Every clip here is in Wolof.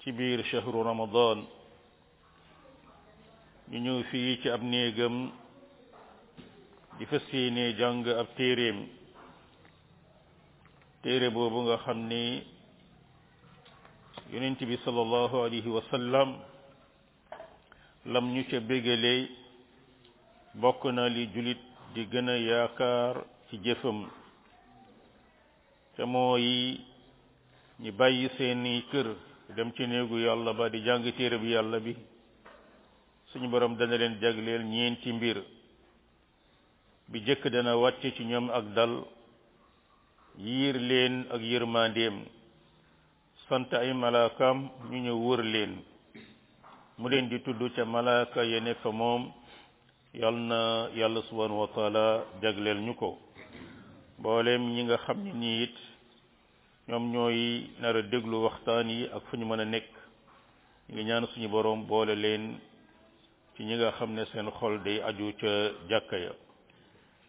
ci biir chahru ramadan ñu ñëw fii ci ab néegam di fas yéene jàng ab téeréem téere boobu nga xam ni yonent bi sallallahu alayhi wa sallam lam ñu ca bégale bokk na li julit di gën a yaakaar ci jëfam te mooy ñi bàyyi seeni kër dem ci néegu yàlla ba di jàng téere bi yàlla bi suñu borom dana leen jagleel ñeenti mbir bi jëkk dana wàcc ci ñoom ak dal yiir leen ak yërmandeem sant ay malaakaam ñu ñëw wër leen mu leen di tudd ca malaaka ya ne fa moom yal na yàlla subhanahu wa taala jagleel ñu ko mbooleem ñi nga xam ne nii it ñoom ñooy nar a déglu waxtaan yi ak fu ñu mën a nekk ñu ngi ñaan suñu boroom boole leen ci ñi nga xam ne seen xol day aju ca jàkka ya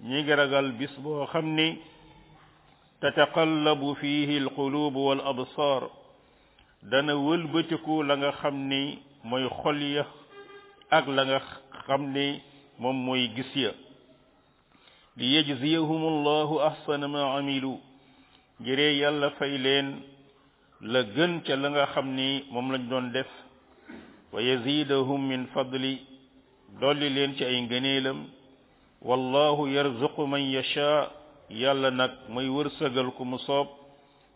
ñi ngi ragal bis boo xam ni tataqallabu fihi alqulubu wal absar dana wëlbatiku la nga xam ni mooy xol ya ak la nga xam ni moom mooy gis ya li yajziyahum allahu ahsana ma amilu ngiree yàlla fay leen la gën ca la nga xam ni moom lañ doon def wa yazidahum min fadli dolli leen ci ay ngëneelam wallahu yarzuqu man yasha yàlla nag mooy wërsëgal ku mu soob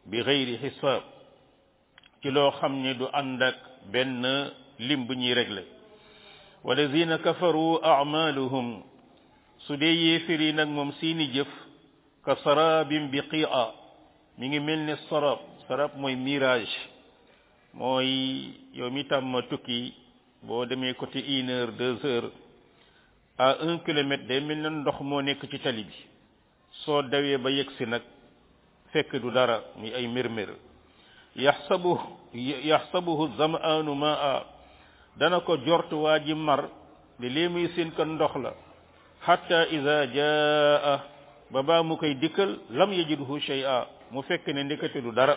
bi xeyri xisaab ci loo xam ne du ànd ak benn lim bu ñuy réglé walazina kafaru amaluhum su dee yéefir yi nag moom seeni jëf ka sarabin bi qi'a mi ngi mel ne sarab sarab mooy mirage mooy yow mi tàmm tukki boo demee côté une heure deux heures à un kilomètre day mel na ndox moo nekk ci tali bi soo dawee ba yegg si nag fekk du dara muy ay mérmér yaxsabu yaxsabuhu zamaanu maa dana ko jort waa ji mar di lii muy seen kan ndox la xatta ida jaa ba baa mu koy dikkal lam yajidhu shay'a mu fekk ne ndekete du dara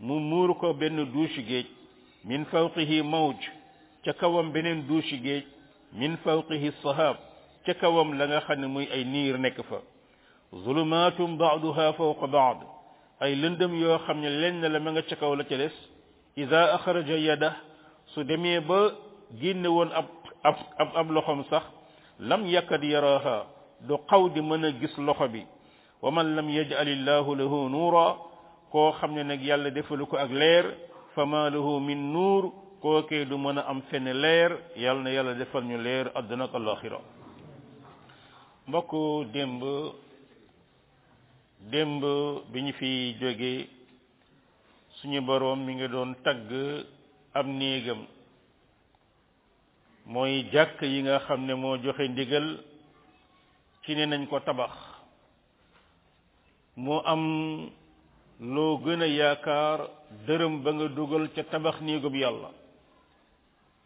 mu muur ko benn duusi géej min fawqihi mawj ca kawam beneen duusi géej min fawqihi sahab ca kawam la nga xam ne muy ay niir nekk fa zulumatum baaduha fawqa baad ay lëndëm yoo xam ne lenn la ma nga ca kaw la ca des ida axraja yada su demee ba génne woon ab ab ab ab loxom sax lam yakad yaraha du xaw di mën a gis loxo bi wa man lam yaj'al illahu lahu nuura koo xam ne nag yàlla defalu ko ak leer fa ma lahu min nuur kookee du mën a am fenn leer yàlla na yàlla defal ñu leer àdduna ak alaxira mbokk démb démb bi ñu fi jógee suñu boroom mi ngi doon tagg ab néegam mooy jàkk yi nga xam ne moo joxe ndigal ci ne nañ ko tabax moo am loo gën a yaakaar dërëm ba nga dugal ca tabax néegub yàlla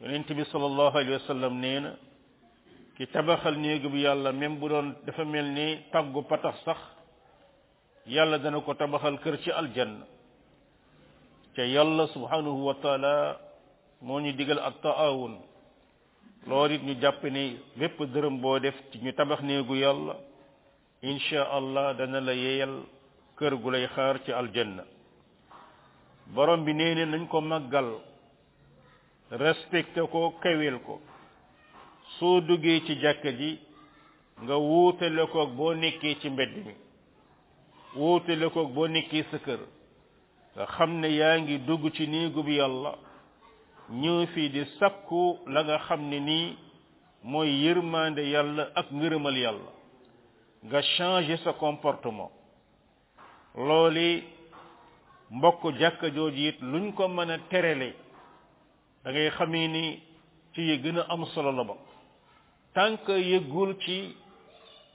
yonent bi sallallahu alayhi wa sallam nee na ki tabaxal néegub yàlla même bu doon dafa mel ni tàggu patax sax yàlla dana ko tabaxal kër ci aljanna ca yàlla subhanahu wa taala moo ñu digal ak taawun loolu it ñu jàpp ne bépp dërëm boo def ci ñu tabax néegu yàlla insha allah dana la yeeyal kër gu lay xaar ci aljanna borom bi nee ne nañ ko màggal respecté ko kaweel ko soo duggee ci jàkka ji nga wuutale koog boo nekkee ci mbedd mi wuutale koog boo nekkee sa kër nga xam ne yaa ngi dugg ci néegu bi yàlla ñëw fii di sakku la nga xam ne nii mooy yërmande yàlla ak ngërëmal yàlla nga changer sa comportement looli mbokk jàkka jooju it luñ ko mën a terele da ngay xamee ni ci yi gën a am solo la bokk tant que yëggul ci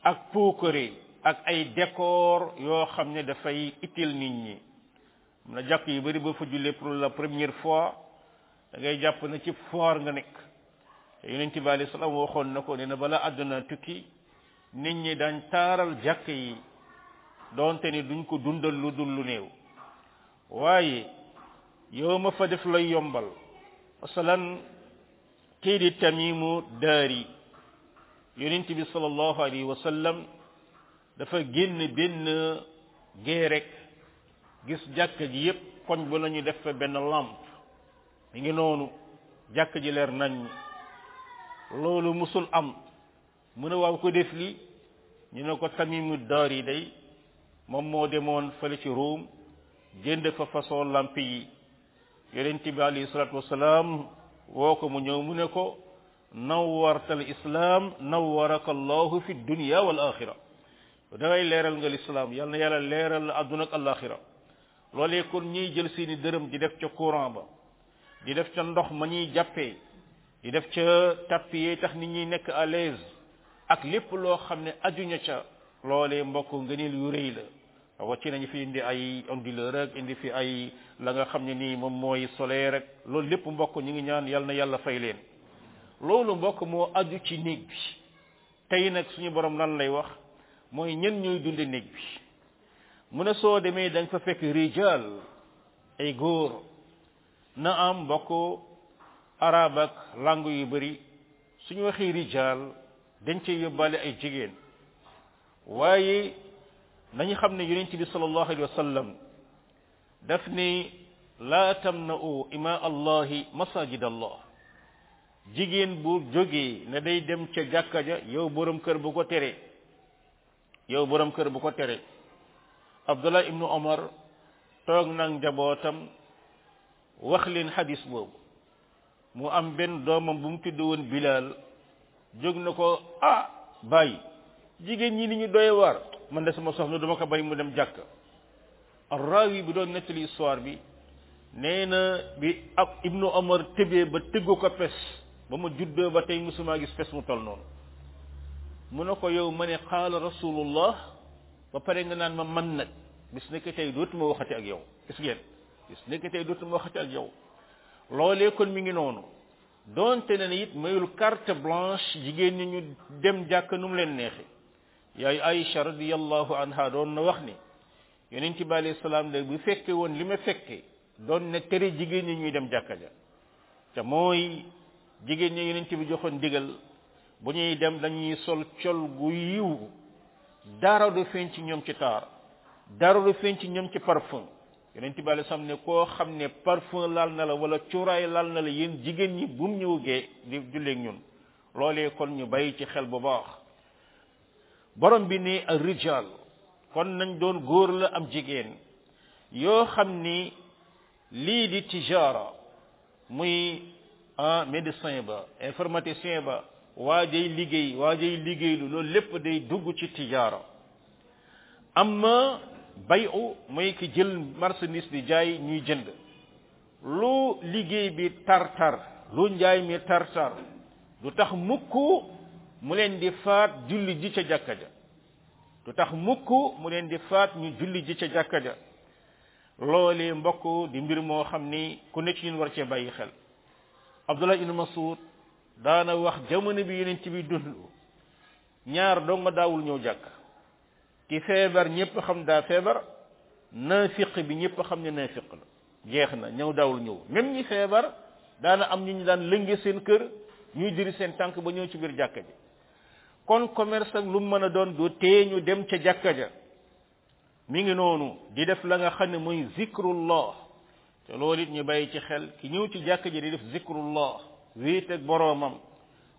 ak puukare ak ay décor yoo xam ne dafay itil nit ñi am na jàkk yu bari ba fa jullee pour la première fois da ngay jàpp na ci foor nga nekk te yonent bi alayhi salaam waxoon na ko nee na bala àdduna tukki nit ñi daañ taaral jàkk yi doonte ni duñ ko dundal lu dul lu néew waaye yow ma fa def lay yombal masalan kii di tamimu daari yonent bi sallallahu alayhi wa sallam dafa génn benn gée rek gis jàkka ji yépp koñ bu nañu def fa benn lampe mi ngi noonu jàkka ji leer nañ loolu musul am mu ne waaw ko def lii ñu ne ko tamimu daar yi day moom moo demoon fële ci Rome jënd fa façon lamp yi yonent bi alayhi salaatu wasalaam woo ko mu ñëw mu ne ko nawarta al islam nawaraka allahu fi dunya wal axira dangay leeral nga lislaam yal na yàlla leeral la àdduna ak alaxira loolee kon ñiy jël seeni dërëm di def ca courant ba di def ca ndox ma ñuy jàppee di def ca tappi yi tax nit ñi nekk à l'aise ak lépp loo xam ne ajuña ca loolee mbokk ngëneel yu rëy la wa ci nañu fi indi ay onduleur rek indi fi ay la nga xam ne nii moom mooy soleil rek loolu lépp mbokk ñu ngi ñaan yal na yàlla fay leen loolu mbokk moo aju ci néeg bi tey nag suñu borom lan lay wax mooy ñen ñooy dunde néeg bi mu ne soo demee da nga fa fekk rijal ay góor na am mbokk arab ak langue yu bëri suñu waxee rijaal dañ cee yóbbaale ay jigéen waaye nañu xam ne yonent bi sallallahu alayhi wa sallam daf ni laa tamna'u ima allahi masajid allah jigéen bu jógee ne day dem ca jàkka ja yow borom kër bu ko teree yow borom kër bu ko tere abdullah ibnu omar toog nag njabootam wax leen xadis boobu mu am benn doomam bu mu tudd woon bilal jóg na ko ah bàyyi jigéen ñi ni ñu doy waar man de sama soxna duma ko bay mu dem jàkk arrawi bi doon nettali histoire bi nee na bi ab ibnu omar tëbee ba tëggu ko pes ba ma juddoo ba tey musumaa gis pes mu tol noonu mu ne ko yow ma ne qaala rasulullah ba pare nga naan ma man nag bis nekk tey dootuma waxati ak yow gis ngeen bis nekk tey dootuma waxati ak yow loolee kon mi ngi noonu doonte ne ne it mayul carte blanche jigéen ñi ñu dem jàkk nu mu leen neexee yaay Aïcha radiyallahu anha doon na wax ni yonent bi alayhi salaam de bu fekke woon li ma fekke doon na tere jigéen ñi ñuy dem jàkka ja te mooy jigéen ñi yonent bi joxoon digal bu ñuy dem dañuy sol col gu yiw dara du feeñ ci ñoom ci taar dara du feeñ ci ñoom ci parfum yonent bi alayhi salaam ne koo xam ne parfum laal na la wala cuuraay laal na la yéen jigéen ñi bu mu ñëw gee di julleeg ñun loolee kon ñu bàyyi ci xel bu baax borom bi ni ak rijal kon nañ doon góor la am jigéen yoo xam ni lii di tijaara muy ah médecin ba informaticien ba waa jay liggéey waa jay liggéeylu loolu lépp day dugg ci tijaara amma bayu mooy ki jël marchandise di jaay ñuy jënd lu liggéey bi tar-tar lu njaay mi tar-tar du tax mukk mu leen di faat julli ji ca jàkka ja du tax mukk mu leen di faat ñu julli ji ca jàkka ja loolee mbokk di mbir moo xam ni ku ne ci ñun war cee bàyyi xel abdullah ibn masud daana wax jamono bi yonent bi dund ñaar doo nga daawul ñëw jàkk ki feebar ñëpp xam daa feebar naafiq bi ñëpp xam ne naafiq la jeex na ñëw daawul ñëw même ñi feebar daana am ñu ñu daan lënge seen kër ñuy diri seen tànk ba ñëw ci biir jàkka ji kon commerce ak lu mën a doon du tee ñu dem ca jàkka ja mi ngi noonu di def la nga xam ne mooy zikrullah te loolu it ñu bàyyi ci xel ki ñëw ci jàkk ji di def zikrullah wéet ak boroomam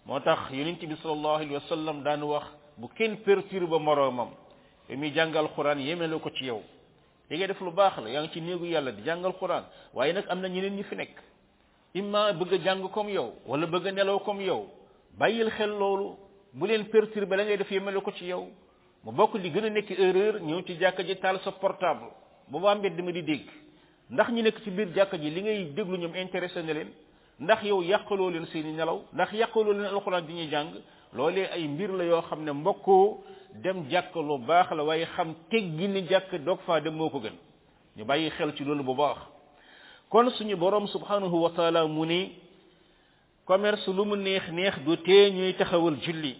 moo tax yonent bi sallallahu alayhi wa sallam daan wax bu kenn perturbe moroomam te muy jàngal quran yemele ko ci yow li ngay def lu baax la yaa ngi ci néegu yàlla di jàngal quran waaye nag am na ñeneen ñi fi nekk imma bëgg a jàng comme yow wala bëgg a nelaw comme yow bàyyil xel loolu bu leen perturbe la ngay def yemele ko ci yow mu bokk li gën a nekk erreur ñëw ci jàkka ji taal sa portable ba waa mbedd ma di dégg ndax ñi nekk ci biir jàkka ji li ngay déglu ñoom intéressé na leen ndax yow yàqaloo leen seeni nelaw ndax yàqaloo leen alxuraan di ñuy jàng loolee ay mbir la yoo xam ne mbokkoo dem jàkk lu baax la waaye xam teggi ni jàkk doog faa dem moo ko gën ñu bàyyi xel ci loolu bu baax kon suñu borom subhanahu wa taala mu ni commerce lu mu neex neex du tee ñuy taxawal julli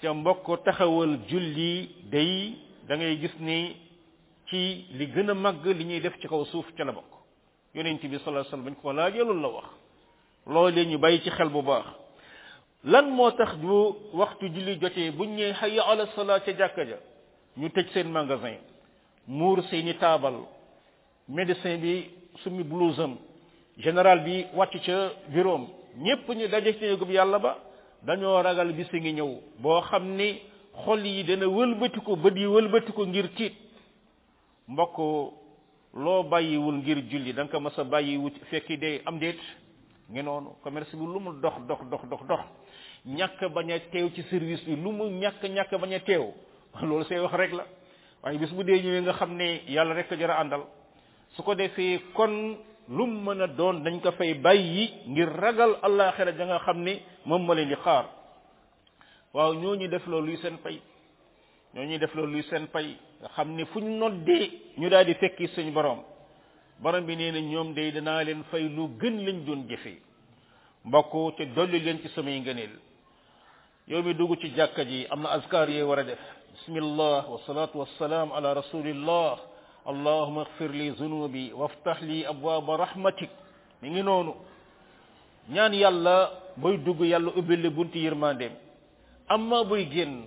ca mbokk taxawal julli day da ngay gis ni ci li gën a màgg li ñuy def ci kaw suuf ca la bokk yonent bi sallallahu alayhi wasallam bañ ko laajee loolu la wax loolee ñu bàyyi ci xel bu baax lan moo tax bu waxtu julli jotee buñ ñëwee hayya ala salaa ca jàkka ja ñu tëj seen magasin muur seeni taabal médecin bi summi blouse am général bi wàcc ca bureau am ñépp ñu daje ci néegub yàlla ba dañoo ragal bis ngi ñëw boo xam ni xol yi dana wëlbati ko bët yi wëlbati ko ngir tiit mbokk loo bàyyiwul ngir julli da nga ko mas a bàyyi wut fekki dee am déet ngi noonu commerce bi lu mu dox dox dox dox dox ñàkk bañ a teew ci service bi lu mu ñàkk ñàkk bañ a teew loolu say wax rek la waaye bis bu dee ñëwee nga xam ne yàlla rek ko jar a àndal su ko defee kon lu mu mën a doon dañ ko fay bàyyi ngir ragal àllaaxira ja nga xam ne moom ma leen di xaar waaw ñooñu def loolu luy seen pay ñooñu def loolu luy seen pay nga xam ne fu ñu noddee ñu daal di fekki suñu borom borom bi nee na ñoom day danaa leen fay lu gën lañ doon jëfee mbokk te dolli leen ci samay ngëneel yow mi dugg ci jàkka ji am na askar yee war a def bismillah wa salaatu wa salaam ala rasulillah allahuma agfir li zunubi waftax li abwaaba rahmatik mi ngi noonu ñaan yàlla booy dugg yàlla ubbil la bunti yërmandeem amma booy génn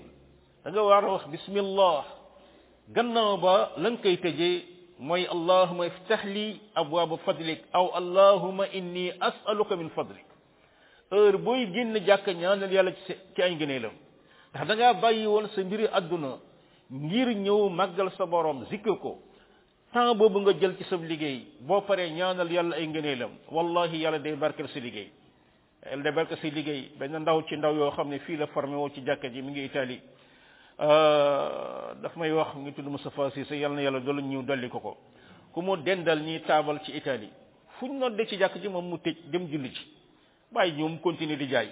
da nga war a wax bismillah gannaaw ba la nga koy tëjee mooy allahuma iftax li abwaaba fadlik aw allahuma inni asaluka min fadlik heure booy génn jàkk ñaanal yàlla ci ci ay ngëneelam ndax da ngaa bàyyi woon sa mbiri àdduna ngir ñëw màggal sa borom zikr ko temps boobu nga jël ci sa liggéey boo paree ñaanal yàlla ay ngëneelam wallahi yàlla day barkeel sa liggéey yàlla day barkeel sa liggéey benn ndaw ci ndaw yoo xam ne fii la formé woo ci jàkka ji mi ngi Italie daf may wax ngi tudd Moustapha Cissé yàlla na yàlla doolu ñu dolli ko ko ku mu dendal ñi taabal ci Italie fu ñu nodde ci jàkk ji moom mu tëj dem julli ci bàyyi ñoom continuer di jaay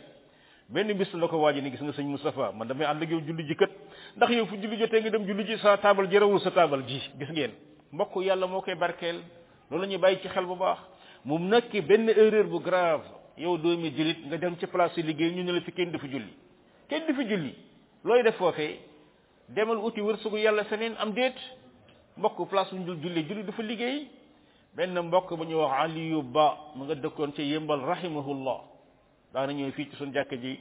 benn bis la ko waaji ni gis nga sëñ Moustapha man damay ànd ak yow julli ji kat ndax yow fu julli jotee nga dem julli ji sa taabal jërewul sa taabal ji gis ngeen mbokk yàlla moo koy barkeel loolu la ñuy bàyyi ci xel bu baax mu nekk benn erreur bu grave yow doomi jullit nga dem ci place yi liggéey ñu ne la fi kenn du fi julli kenn du fi julli looy def foofee demal uti wërsëgu yàlla feneen am déet mbokk place bu ñu dul julli julli du fa liggéey benn mbokk bu ñuy wax aliyu ba mu nga dëkkoon ci yëmbal rahimahullah daana ñëw fii ci suñ jàkk ji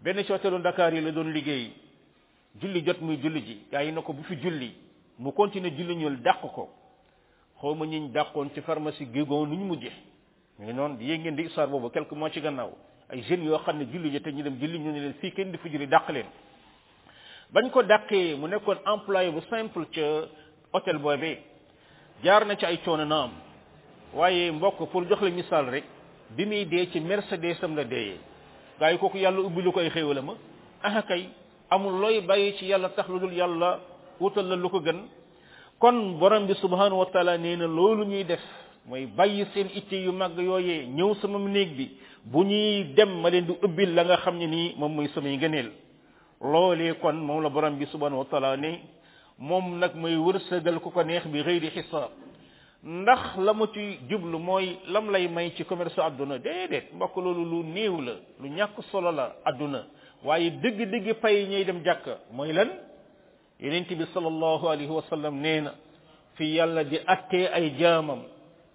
benn ci hôtelu Dakar yi la doon liggéey julli jot muy julli ji gaa yi na ko bu fi julli mu continuer julli ñul dàq ko xaw ma ñiñ dàqoon ci pharmacie Guégon nu ñu mujje mi ngi noonu yéeg ngeen di histoire boobu quelque mois ci gannaaw ay jeunes yoo xam ne julli jotee ñu dem julli ñu ne leen fii kenn di fu julli dàq leen bañ ko dàqee mu nekkoon employé bu simple ca hôtel boobee jaar na ci ay coono na am waaye mbokk pour jox la misaal rek bi muy dee ci Mercedes am la deeyee gaa yi kooku yàlla ubbi lu koy xéewala ma ah kay amul looy bàyyi ci yàlla tax lu dul yàlla wutal la lu ko gën kon borom bi subhanahu wa taala nee na loolu ñuy def mooy bàyyi seen itte yu màgg yooyee ñëw sama néeg bi bu ñuy dem ma leen di ubbil la nga xam ne nii moom mooy samay ngëneel loolee kon moom la borom bi subhanahu wa taala ne moom nag mooy wërsëgal ku ko neex bi xëy di xisaab ndax la mu ci jublu mooy lam lay may ci commerce àdduna déedéet mbokk loolu lu néew la lu ñàkk solo la àdduna waaye dëgg-dëgg pay ñuy dem jàkk mooy lan yonent bi sallallahu alayhi wa sallam nee na fi yàlla di attee ay jaamam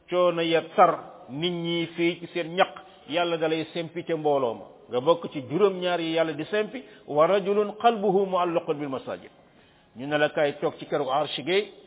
coono ya tar nit ñi fii ci seen ñaq yàlla da lay sempi ca mbooloo ma nga bokk ci juróom-ñaar yi yàlla di sempi wa rajulun qalbuhu muallaqun bil masajid ñu ne la kaay toog ci keroog arsh gi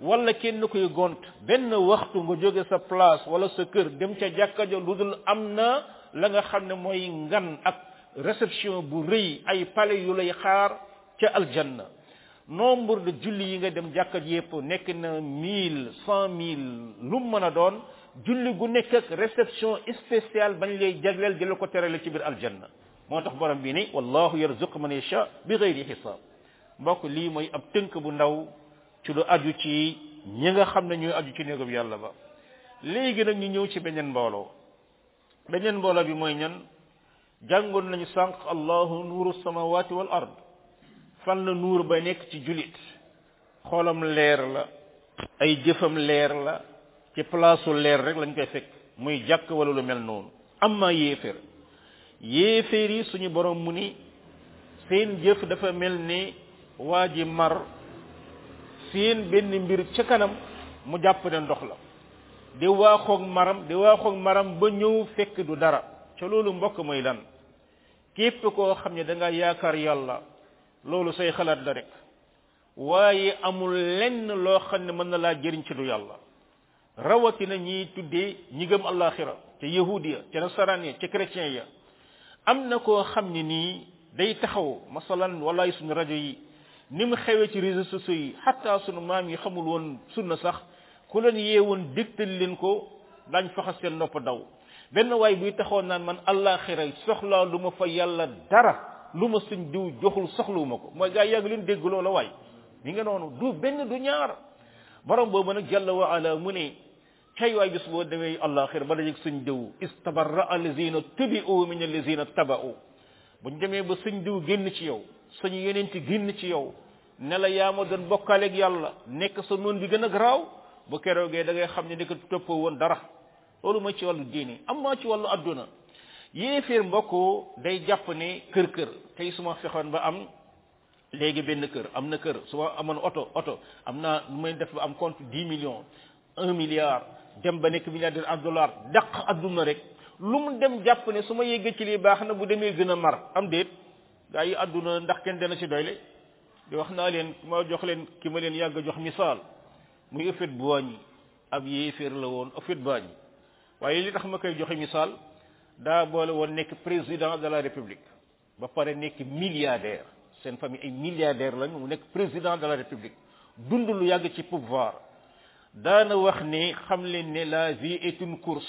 wala kenn kuy gont benn waxtu nga jóge sa place wala sa kër dem ca jàkka ja lu dul am na la nga xam ne mooy ngan ak réception bu rëy ay palais yu lay xaar ca aljanna nombre de julli yi nga dem jàkka ji yépp nekk na mille cent mille lu mën a doon julli gu nekk ak réception spéciale bañ lay jagleel di la ko terale ci biir aljanna moo tax borom bi ni wallahu yarzuqu man yasha bi ghayri hisab mbokk lii mooy ab tënk bu ndaw ci lu aju ci ñi nga xam ne ñuy aju ci néegub yàlla ba léegi nag ñu ñëw ci beneen mbooloo beneen mbooloo bi mooy ñan jàngoon nañu sànq allahu nuuru samawati wal ard fan la nuur ba nekk ci julit xoolam leer la ay jëfam leer la ci palaasu leer rek lañ koy fekk muy jàkk wala lu mel noonu amma yéeféer yéeféer yi suñu borom mu ni seen jëf dafa mel ni waa ji mar seen benn mbir ca kanam mu jàpp ne ndox la di waaxoog maram di waaxoog maram ba ñëw fekk du dara ca loolu mbokk mooy lan képp koo xam ne da nga yaakaar yàlla loolu say xalaat la rek waaye amul lenn loo xam ne mën na laa jëriñ ci du yàlla rawatina ñiy tuddee ñi gëm àllaaxira ca yahudi ya ca nasaraan ya ca chrétien ya am na koo xam ne nii day taxaw masalan walaay suñu rajo yi ni mu xewee ci réseaux sociaux yi xataa suñu maam yi xamul woon sunna sax ku leen yeewoon dégtal leen ko daañ faxas seen nopp daw benn waay buy taxoon naan man àllaaxira soxlaa lu ma fa yàlla dara lu ma suñ diw joxul soxluwuma ko mooy gaa yàgg leen dégg loola waay mi nga noonu du benn du ñaar borom boobu nag jalla wa ala mu ne cay waay bis boo demee àllaaxira ba dajeeg suñ diw istabarra allazina tubi'u min allazina taba'u buñ demee ba suñ diw génn ci yow suñu yeneen ci génn ci yow ne la yaa ma doon bokkaaleeg yàlla nekk sa noon bi gën a garaaw bu keroogee da ngay xam ne nekk toppoo woon dara loolu mooy ci wàllu diini am maa ci wàllu adduna yéeféer mbokk day jàpp ne kër kër tey su ma fexoon ba am léegi benn kër am na kër su ma amoon oto oto am naa lu may def ba am compte dix millions un milliard dem ba nekk milliardaire en dollar dàq adduna rek lu mu dem jàpp ne su ma yeggee ci lii baax na bu demee gën a mar am déet gaa yi adduna ndax kenn dana ci doyle di wax naa leen ma jox leen ki ma leen yàgg jox misaal muy effet bu wàññi ab yéeféer la woon ak fitbaañ yi waaye li tax ma koy joxe misaal daa boole woon nekk président de la république ba pare nekk milliardaire seen famille ay milliardaire lañu mu nekk président de la république dund lu yàgg ci pouvoir daana wax ne xam leen ne la vie est une course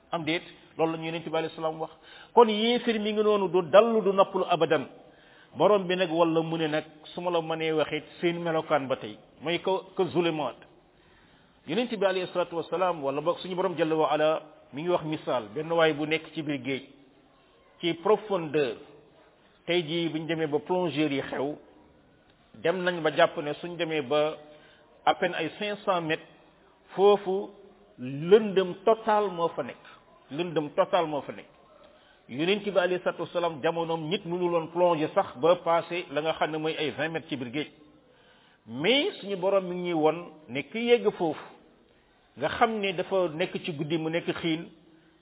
am déet loolu la ñu yonente bi alayhi salaam wax kon yéefir mi ngi noonu du dallu du noppalu abadan borom bi nag wala mu ne nag su ma la mënee waxee seen melokaan ba tey mooy ka ka zulumaat yonente bi alayhi salaatu wasalaam wala boog suñu borom jalla wa ala mi ngi wax misaal benn waay bu nekk ci biir géej ci profondeur tey jii bu ñu demee ba plongeurs yi xew dem nañ ba jàpp ne suñ demee ba à peine ay cinq cent mètres foofu lëndëm total moo fa nekk lëndëm total moo fa nekk yonent bi alayhi salatu wasalaam jamonoom nit mënu loon plongé sax ba passé la nga xam ne mooy ay vingt mètres ci biir géej mais suñu borom mi ngi won ne ki yegg foofu nga xam ne dafa nekk ci guddi mu nekk xiin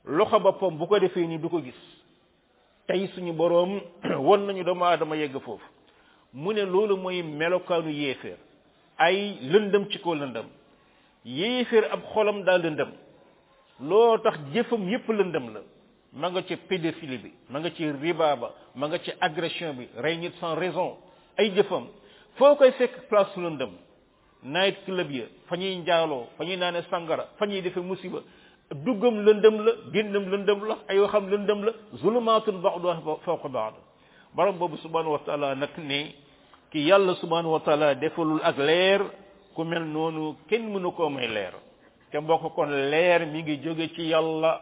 loxo boppam bu ko defee ni du ko gis tey suñu boroom won nañu doomu aadama yegg foofu mu ne loolu mooy melokaanu yéeféer ay lëndëm ci ko lëndëm yéeféer ab xolam daa lëndëm loo tax jëfam yépp lëndëm la ma nga ci pédophilie bi ma nga ci riba ba ma nga ci agression bi rey nit sans raison ay jëfam foo koy fekk place lëndëm night club ya fa ñuy njaaloo fa ñuy naane sangara fa ñuy defe musiba duggam lëndëm la génnam lëndëm la ay waxam lëndëm la zulumaatun ba'duha fawqa ba'd borom boobu subhanahu wa taala nag ne ki yàlla subhanahu wa taala defalul ak leer ku mel noonu kenn mënu koo may leer te mbokk kon leer mi ngi jóge ci yàlla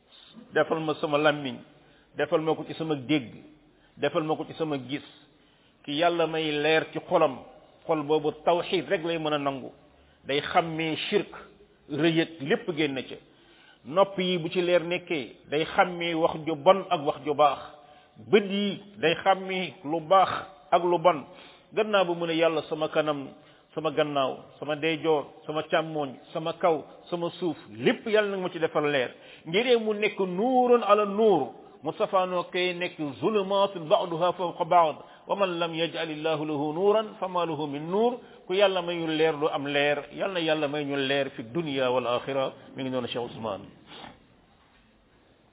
defal ma sama làmmiñ defal ma ko ci sama dégg defal ma ko ci sama gis ki yàlla may leer ci xolam xol boobu tawxiid rek lay mën a nangu day xàmmee shirk rëyëg lépp génn ca nopp yi bu ci leer nekkee day xàmmee wax ju bon ak wax ju baax bët yi day xàmmee lu baax ak lu bon gannaaw ba mu ne yàlla sama kanam sama gannaaw sama ndeyjoor sama càmmooñ sama kaw sama suuf lépp yàlla nag ma ci defal leer ngiree mu nekk nuurun ala nuur mu safaanoo kay nekk zulumaatun ba'duha fawqa ba'd wa man lam yaj'al illahu lahu nuuran fama lahu min nuur ku yàlla may ñu leer lu am leer yal na yàlla may ñu leer fi dunya wal axira mi ngi noonu Cheikh Ousmane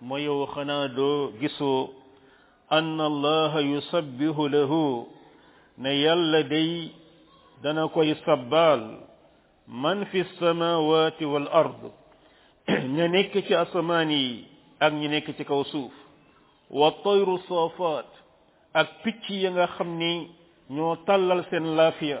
ma yow xanaa doo gisoo an allaha yusabbihu lahu ne yàlla day dana koy sabbaal man fi samawati wal ard ña nekk ci asamaan yi ak ñi nekk ci kaw suuf wa tayru saafaat ak picc ya nga xam ni ñoo tàllal seen laafiya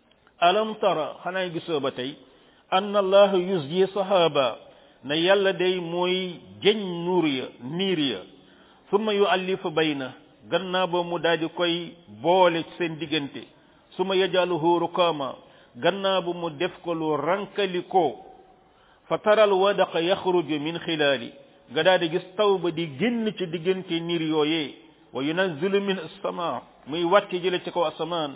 alam tara xanaa gisoo ba tey anna allaha yusji sahaba na yàlla day mooy jëñ nuur ya niir ya summa yu allifu bayna gannaaw ba mu daal di koy boole ci seen diggante summa yajaluhu rukama gannaaw ba mu def ko lu rankalikoo fa taral wadaqa yaxruju min xilaali nga daal di gis taw ba di génn ci diggante niir yooyee wa yunazzilu min assamaa muy wàcce jële ci kaw asamaan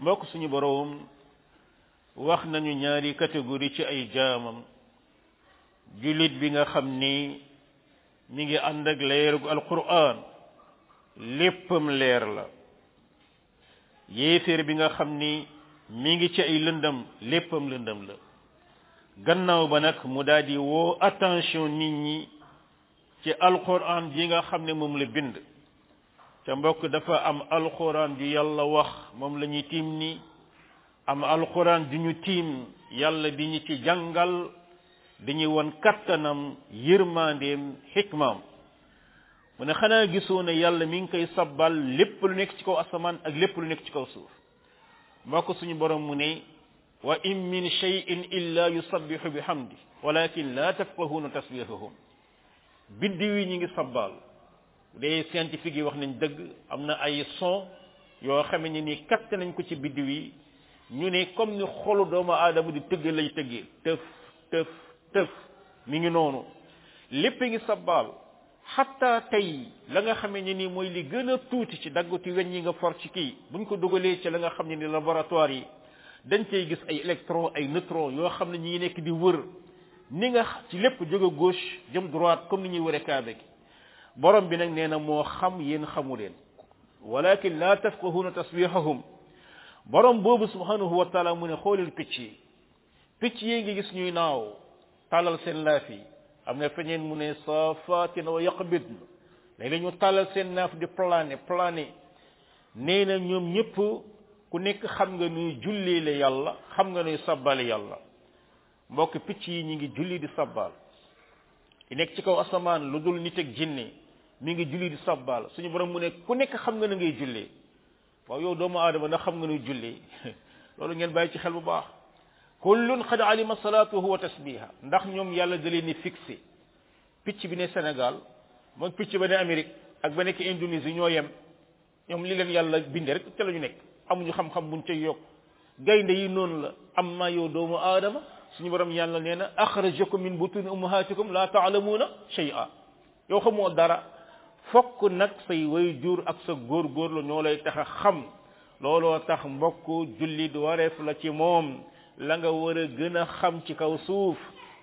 mbokk suñu boroom wax nañu ñaari catégorie ci ay jaamam jullit bi nga xam ni mi ngi ànd ak leerug alquran léppam leer la yéeféer bi nga xam ni mi ngi ci ay lëndam léppam lëndam la gannaaw ba nag mu daal di woo attention nit ñi ci alquran ji nga xam ne moom la bind te mbokk dafa am alxuraan ju yàlla wax moom la ñuy tiim ni am alxuraan ju ñu tiim yàlla di ñu ci jàngal di ñu won kattanam yërmandeem xikmaam mu ne xanaa gisoo ne yàlla mi ngi koy sabbal lépp lu nekk ci kaw asamaan ak lépp lu nekk ci kaw suuf moo ko suñu borom mu ne wa in min shay'in illa yusabbihu bi hamdi walakin la tafqahuna tasbihahum biddi wi ñi ngi sabbal bu dee scientifique yi wax nañ dëgg am na ay son yoo xam ne ni capté nañ ko ci biddiw yi ñu ne comme ni xolu doomu aadama di tëgg lay tëggee tëf tëf tëf mi ngi noonu lépp ngi sabbaal xatta tey la nga xamee ne ni mooy li gën a tuuti ci daggati weñ yi nga for ci kii buñ ko dugalee ci la nga xam ne ni laboratoire yi dañ cay gis ay électron ay neutron yoo xam ne ñi ngi nekk di wër ni nga ci lépp jóge gauche jëm droite comme ni ñuy wëre kaabe gi borom bi nag nee na moo xam yéen xamu leen walakin la tafqahuna tasbihahum borom boobu subhanahu wa taala mu ne xoolil picc yi picc yi ngi gis ñuy naaw tàllal seen laaf yi am na feñeen mu ne safatin wa yaqbid léegi la ñu tàllal seen naaf di plané plané nee na ñoom ñëpp ku nekk xam nga nuy jullee la yàlla xam nga nuy sabbale yàlla mbokk picc yi ñi ngi julli di sabbaal di nekk ci kaw asamaan lu dul nit ak jinne mi ngi julli di sabbaal suñu borom mu ne ku nekk xam nga na ngay jullee waaw yow doomu aadama na xam nga nuy jullee loolu ngeen bàyyi ci xel bu baax kullun qad alima salatuhu wa tasbiha ndax ñoom yàlla da leen ni fixé picc bi ne Sénégal moom picc ba ne Amérique ak ba nekk Indonésie ñoo yem ñoom li leen yàlla binde rek ca la ñu nekk amuñu xam-xam buñ cay yokk gaynde yi noonu la am ma yow doomu aadama suñu borom yàlla nee na axrajakum min butuni ummahatikum la taalamuuna shay'a yow xamoo dara fokk nag say way jur ak sa góorgóorlu ñoo lay tax a xam looloo tax mbokk jullit wareef la ci moom la nga war a gën a xam ci kaw suuf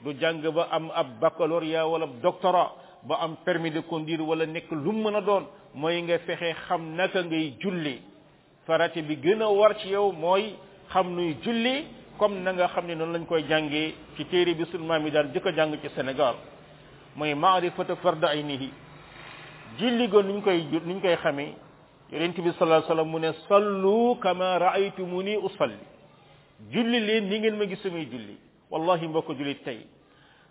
du jàng ba am ab baccalauréat wala doctorat ba am permis de conduire wala nekk lu mu mën a doon mooy nga fexe xam naka ngay julli farate bi gën a war ci yow mooy xam nuy julli comme na nga xam ne noonu lañ koy jàngee ci téere bi sunu maam yi daan jëkk a jàng ci Sénégal mooy maarifatu fardu aynihi julli go nuñ koy nuñ koy xamee yonent bi sallallahu alayhi wasallam mu ne sallu kama raaytumuni usalli julli leen ni ngeen ma gis samay julli wallahi mbokk jullit tey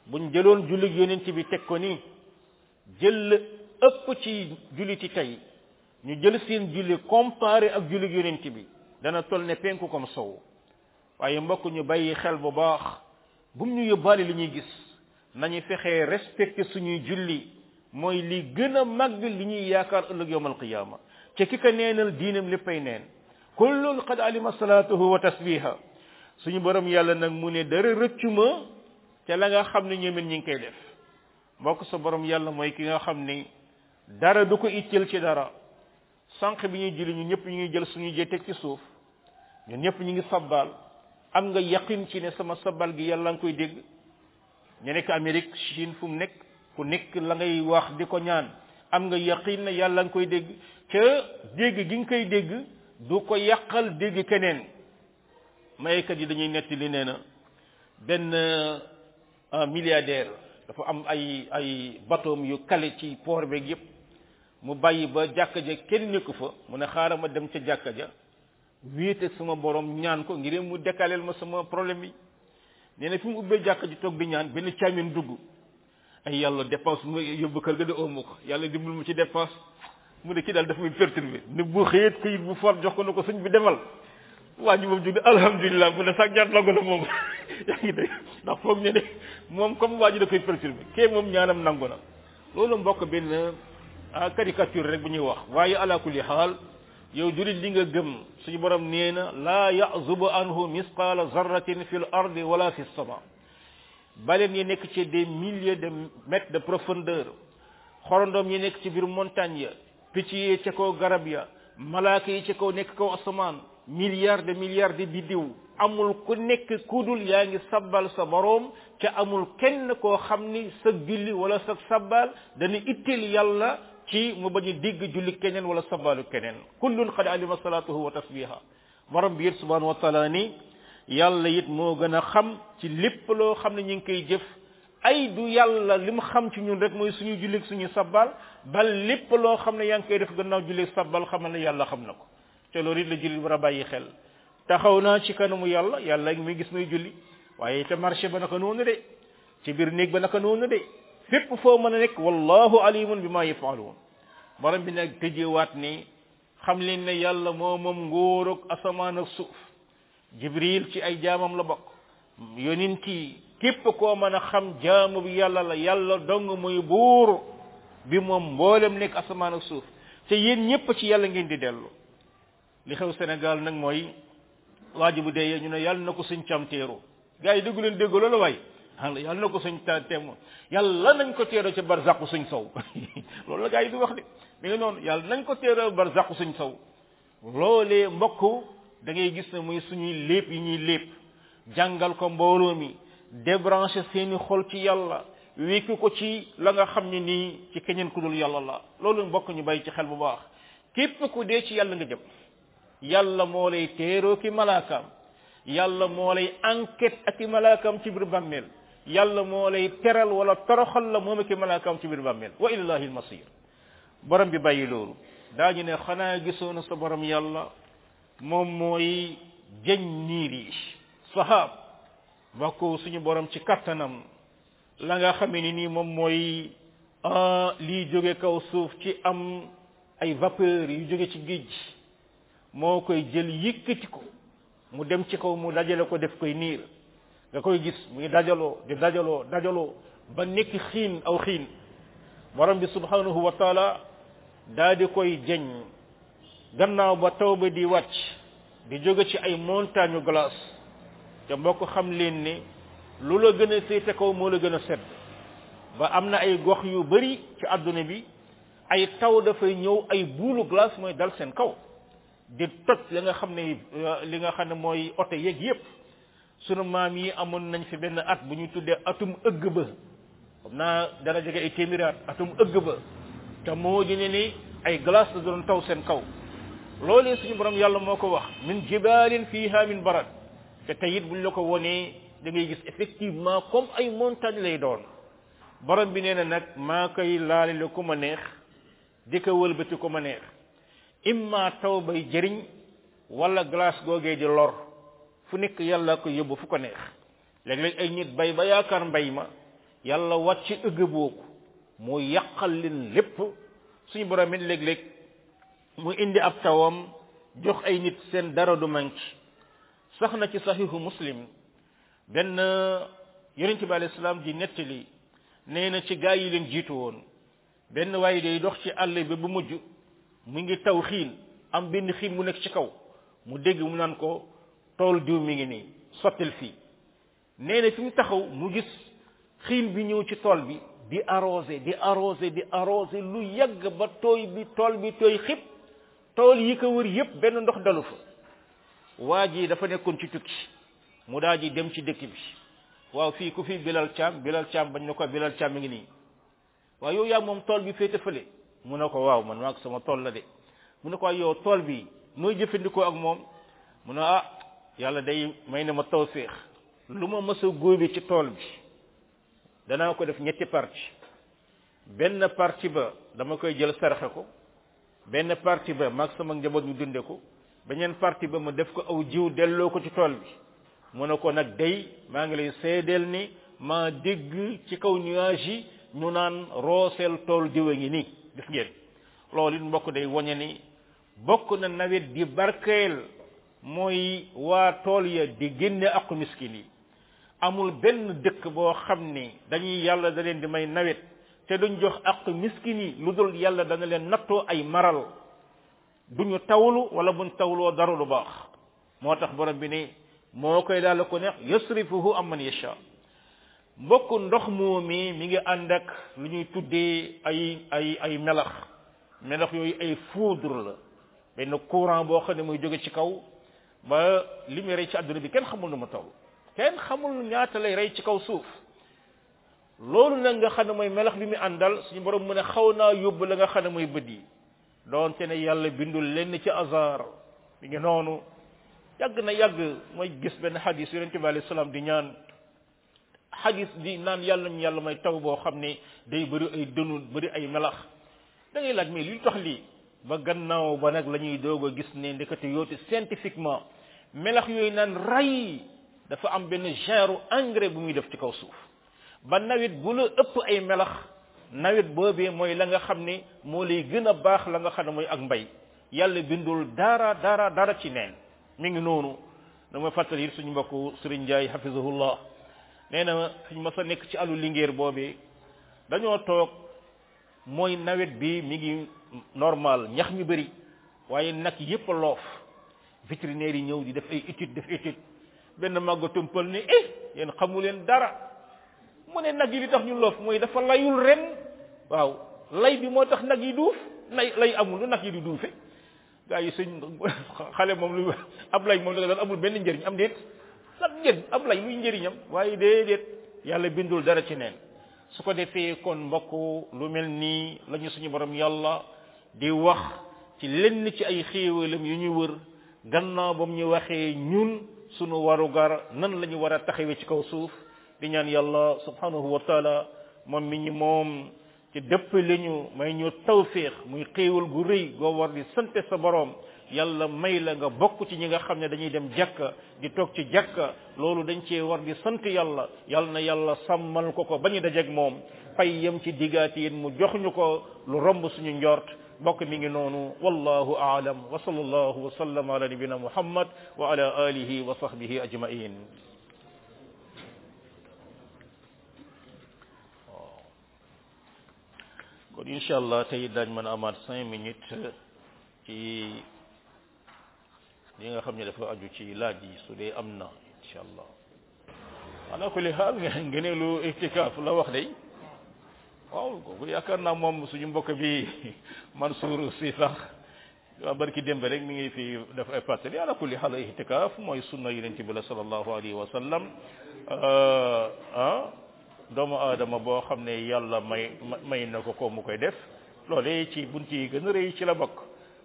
buñ jëloon julli yonent bi teg ko nii jël la ëpp ci julli ci tey ñu jël seen julli comparé ak julli yonent bi dana toll ne penku comme sow waaye mbokk ñu bàyyi xel bu baax bu mu ñu yóbbaale li ñuy gis nañu fexee respecté suñuy julli mooy li gën a màgg li ñuy yaakaar ëllëg yowm alqiyama ca ki ko neenal diinam léppay neen kullun qad alima salaatuhu wa tasbiha suñu borom yàlla nag mu ne dara rëccu ma ca la nga xam ne ñoom it ñi ngi koy def mbokk sa borom yàlla mooy ki nga xam ni dara du ko itteel ci dara sànq bi ñuy julli ñun ñëpp ñu ngi jël suñu jee teg ci suuf ñun ñëpp ñu ngi sabbaal am nga yaqin ci ne sama sabbaal gi yàlla nga koy dégg ñu nekk Amérique Chine fu mu nekk ku nekk la ngay wax di ko ñaan am nga yaqin ne yàlla nga koy dégg ca dégg gi nga koy dégg du ko yàqal dégg keneen maykat yi dañuy netti li nee na benn un milliardaire dafa am ay ay batoom yu kale ci port beeg yépp mu bàyyi ba jàkka ja kenn nekku fa mu ne xaaral ma dem ca jàkka ja wéete sama borom ñaan ko ngir mu décaleel ma sama problème yi nee na fi mu ubbee jàkka ji toog di ñaan benn caamin dugg ay yàlla dépense mu yóbbu kër ga de ëmb ko yàlla dimbal mu ci dépense mu ne kii daal daf muy perturbé ne bu xëyeet këyit bu for jox ko ne ko sëñ bi demal waa ji moom jóg alhamdulilah mu ne sax jaar nangu na moom yaa ngi dégg ndax foog ne ne moom comme waa ji da koy perturbé kee moom ñaanam nangu na loolu mbokk benn ah caricature rek bu ñuy wax waaye ala kulli xaal yow julit li nga gëm suñu borom nee na laa yazubu anhu misqaala zarratin fi l ardi wala fi sama baleen yi nekk ci des milliers de mètres de profondeur xorondoom yi nekk ci biir montagne ya picc yi ca kaw garab ya malaaka yi ca kaw nekk kaw asamaan milliards de milliards de biddiw amul ku nekk kudul yaa ngi sabbal sa boroom ca amul kenn koo xam ni sa julli wala sa sabbal dana itteel yàlla ci mu bañ a dégg julli keneen wala sabbalu keneen kullun qad alima salatuhu wa tasbiha borom bi it subhanahu wa taala ni yàlla it moo gën a xam ci lépp loo xam ne ñu ngi koy jëf ay du yàlla li mu xam ci ñun rek mooy suñu jullit suñu sabbal ba lépp loo xam ne yaa ngi koy def gannaaw jullit sabbal xamal ne yàlla xam na ko te loolu it la jullit war a bàyyi xel taxaw naa ci kanamu yàlla yàlla mi gis muy julli waaye te marché ba naka noonu de ci biir néeg ba naka noonu de fépp foo mën a nekk wallahu alimun bi ma yafaluun borom bi nag tëjewaat ni xam leen ne yàlla moo moom nguurug asamaan ak suuf jibril ci ay jaamam la bokk yonent yi képp koo mën a xam jaamu bi yàlla la yàlla dong muy buur bi moom mboolem nekk asamaan ak suuf te yéen ñépp ci yàlla ngeen di dellu li xew Sénégal nag mooy waa ji bu dee ñu ne yàlla na ko suñ camteeru gars yi déggu leen déggu loolu waay yàlla yàlla na ko suñ ta teem yàlla nañ ko teeroo ci barzaqu suñ sow loolu la gars yi di wax de mi ngi noonu yàlla nañ ko teeroo barzaqu suñ sow loolee mbokk da ngay gis ne muy suñuy lépp yi ñuy lépp jàngal ko mbooloo mi débranché seeni xol ci yàlla wékki ko ci la nga xam ne nii ci keneen ku dul yàlla la loolu mbokk ñu bàyyi ci xel bu baax képp ku dee ci yàlla nga jëm yàlla moo lay teeroo ki malaakaam yàlla moo lay enquête ak i malaakaam ci biir bàmmeel yàlla moo lay teral wala toroxal la moom ak i malaakaam ci biir bàmmeel wa ilallahi almasir borom bi bàyyi loolu daañu ne xanaa gisoo na sa borom yàlla moom mooy jëñ niir yi sahaab bokku suñu borom ci kattanam la nga xamee ni nii moom mooy lii jóge kaw suuf ci am ay vapeur yu jóge ci géej moo koy jël yëkkati ko mu dem ci kaw mu dajale ko def koy niir nga koy gis muy dajaloo di dajaloo dajaloo ba nekk xiin aw xiin borom bi subhanahu wa taala daa di koy jeñ gannaaw ba taw ba di wàcc di jóge ci ay montagne glace te mbokk xam leen ni lu la gën a féete kaw moo la gën a sedd ba am na ay gox yu bari ci àdduna bi ay taw dafay ñëw ay buulu glace mooy dal seen kaw di toj li nga xam ne li nga xam ne mooy oto yeeg yépp sunu maam yi amoon nañ fi benn at bu ñu tuddee atum ëgg ba xam naa dana jege ay téeméeri at atum ëgg ba te moo di ne ni ay glace la doon taw seen kaw loolee suñu borom yàlla moo ko wax min jibaalin fiha min barat te tey it buñ la ko wonee da ngay gis effectivement comme ay montagne lay doon borom bi nee na nag maa koy laale la ku ma neex di ko wëlbati ko ma neex imma taw bay jëriñ wala glace googee di lor fu nekk yàlla ko yóbbu fu ko neex léeg-léeg ay nit bay ba yaakaar mbay ma yàlla wàcc ëgg boobu mu yàqal leen lépp suñu borom it léeg-léeg mu indi ab tawam jox ay nit seen dara du manc sax na ci saxiixu muslim benn yonent bi alayhi salaam di nettali nee na ci gaa yi leen jiitu woon benn waaye day dox ci àll bi bu mujj mu ngi taw xiin am benn xiin mu nekk ci kaw mu dégg mu naan ko tool diw mi ngi nii sottil fii nee na fi mu taxaw mu gis xiin bi ñëw ci tool bi di arrosé di arrosé di arrosé lu yàgg ba tooy bi tool bi tooy xib tool yi ko wër yépp benn ndox dalu fa waa ji dafa nekkoon ci tukki mu daa ji dem ci dëkk bi waaw fii ku fi bilal caam bilal caam bañ na ko bilal caam mi ngi nii waaye yow yaa moom tool bi féete fële mu ne ko waaw man maa ko sama tool la de mu ne ko waaye yow tool bi nooy jëfandikoo ak moom mu ne ah yàlla day may na ma tawféex lu ma mës a góobe ci tool bi danaa ko def ñetti parti benn parti ba dama koy jël saraxe ko benn parti ba mag sama njaboot ñu dunde ko beneen parti ba ma def ko aw jiw delloo ko ci tool bi mu ne ko nag day maa ngi lay seedeel ni maa dégg ci kaw nuage yi ñu naan rooseel tool jiw a ngi nii gis ngeen loolu it mbokk day wañe ni bokk na nawet di barkeel mooy waa tool ya di génne aqu miskin yi amul benn dëkk boo xam ni dañuy yàlla da leen di may nawet te duñ jox aqu miskin yi lu dul yàlla dana leen nattoo ay maral duñu tawlu wala buñ tawloo dara lu baax moo tax borom bi ne moo koy daal ko neex yasrifuhu amman yasha mbokk ndox moomi mi ngi ànd ak lu ñuy tuddee ay ay ay melax melax yooyu ay foudre la benn courant boo xam ne muy jóge ci kaw ba li muy rey ci àdduna bi kenn xamul nu mu toll kenn xamul ñaata lay rey ci kaw suuf loolu nag nga xam ne mooy melax bi mu àndal suñu borom mu ne xaw naa yóbbu la nga xam ne mooy bët yi doonte ne yàlla bindul lenn ci hasard mi ngi noonu yàgg na yàgg mooy gis benn xadis yonente bi alayhi salaam di ñaan xadis di naan yàlla ñu yàlla may taw boo xam ne day bëri ay dënu bëri ay melax da ngay laaj mais li tax lii ba gannaaw ba nag la ñuy doog a gis ne ndekete yoote scientifiquement melax yooyu naan ray dafa am benn genre engrais bu muy def ci kaw suuf ba nawet bu la ëpp ay melax nawet boobee mooy la nga xam ne moo lay gën a baax la nga xam ne mooy ak mbay yàlla bindul dara dara dara ci neen mi ngi noonu da ma fàttali it suñu mbokku Serigne Ndiaye hafizahullah nee na suñ mas a nekk ci àllu lingéer boobee dañoo toog mooy nawet bi mi ngi normal ñax mi bëri waaye nag yépp a loof vétérinaire yi ñëw di def ay étude def étude benn màgg tumpal ni eh yéen xamu leen dara mu ne nag yi li tax ñu loof mooy dafa layul ren waaw lay bi moo tax nag yi duuf nay lay amul lu nag yi di duufe gaa yi sëñ xale moom lu ab lay moom la daal amul benn njëriñ am déet lan njëriñ ab lay luy njëriñam waaye déedéet yàlla bindul dara ci neen su ko defee kon mbokk lu mel nii la ñu suñu borom yàlla di wax ci lenn ci ay xéewalam yu ñu wër gannaaw bam ñu waxee ñun sunu warugar nan la ñu war a taxawee ci kaw suuf di ñaan yàlla subhanahu wa taala moom mi ñi moom te dëpp li ñu may ñu tawféex muy xéewal gu rëy goo war di sante sa boroom yàlla may la nga bokk ci ñi nga xam ne dañuy dem jàkka di toog ci jàkka loolu dañ cee war di sant yàlla yàlla na yàlla sàmmal ko ko ba ñu dajeeg moom fay yem ci diggaati yéen mu jox ñu ko lu romb suñu njort mbokk mi ngi noonu wallahu aalam wa sallallahu wa sallam ala nabina muhammad wa ala alihi wa sahbihi ajmain kon incha allah tey daañ mën a amaat cinq minutes ci li nga xam ne dafa aju ci laaj yi su dee am na incha allah ala kulli xaal ngëneelu itikaaf la wax day waaw kooku yaakaar naa moom suñu mbokk bi Mansour si sax waaw barki démb rek mi ngi fi def ay fàttali ala kulli xaal ay itikaaf mooy sunna yonent bi la sallallahu alayhi wa sallam ah doomu aadama boo xam ne yàlla may may na ko ko mu koy def loolee ci bunt yi gën a rëy ci la bokk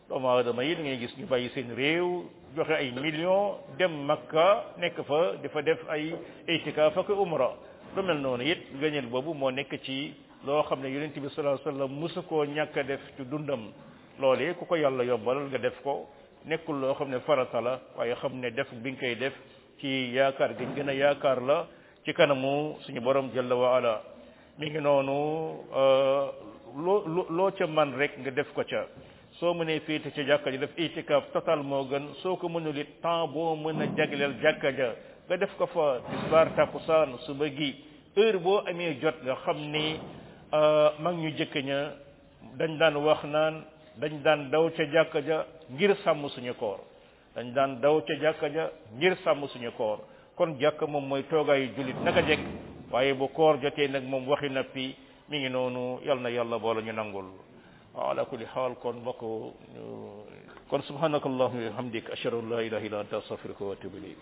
doomu aadama yi da ngay gis ñu bàyyi seen réew joxe ay millions dem makka nekk fa di fa def ay itikaaf ak umra lu mel noonu it ngëneel boobu moo nekk ci loo xam ne yonent bi sallallahu alayhi wa sallam musu koo ñàkk a def ci dundam loolee ku ko yàlla yombalal nga def ko nekkul loo xam ne farata la waaye xam ne def bi nga koy def ci yaakaar gi gën a yaakaar la ci kanamu suñu borom jalla wa ala mi ngi noonu loo loo ca man rek nga def ko ca soo mënee fii te ca jàkka ja def itikaaf total moo gën soo ko mënul it temps boo mën a jagleel jàkka ja nga def ko fa tisbaar takkusaan suba gi heure boo amee jot nga xam ni mag ñu jëkk ña dañ daan wax naan dañ daan daw ca jàkka ja ngir sàmm suñu koor dañ daan daw ca jàkka ja ngir sàmm suñu koor kon jàkka moom mooy toogaayu jullit naka jekk waaye bu koor jotee nag moom waxi nappi mi ngi noonu yal na yàlla boole ñu nangul ala kulli xaal kon mbokk ñu kon subhanakallahumma wa bihamdik ashhadu an la ilaha illa anta astaghfiruka wa atubu ilayk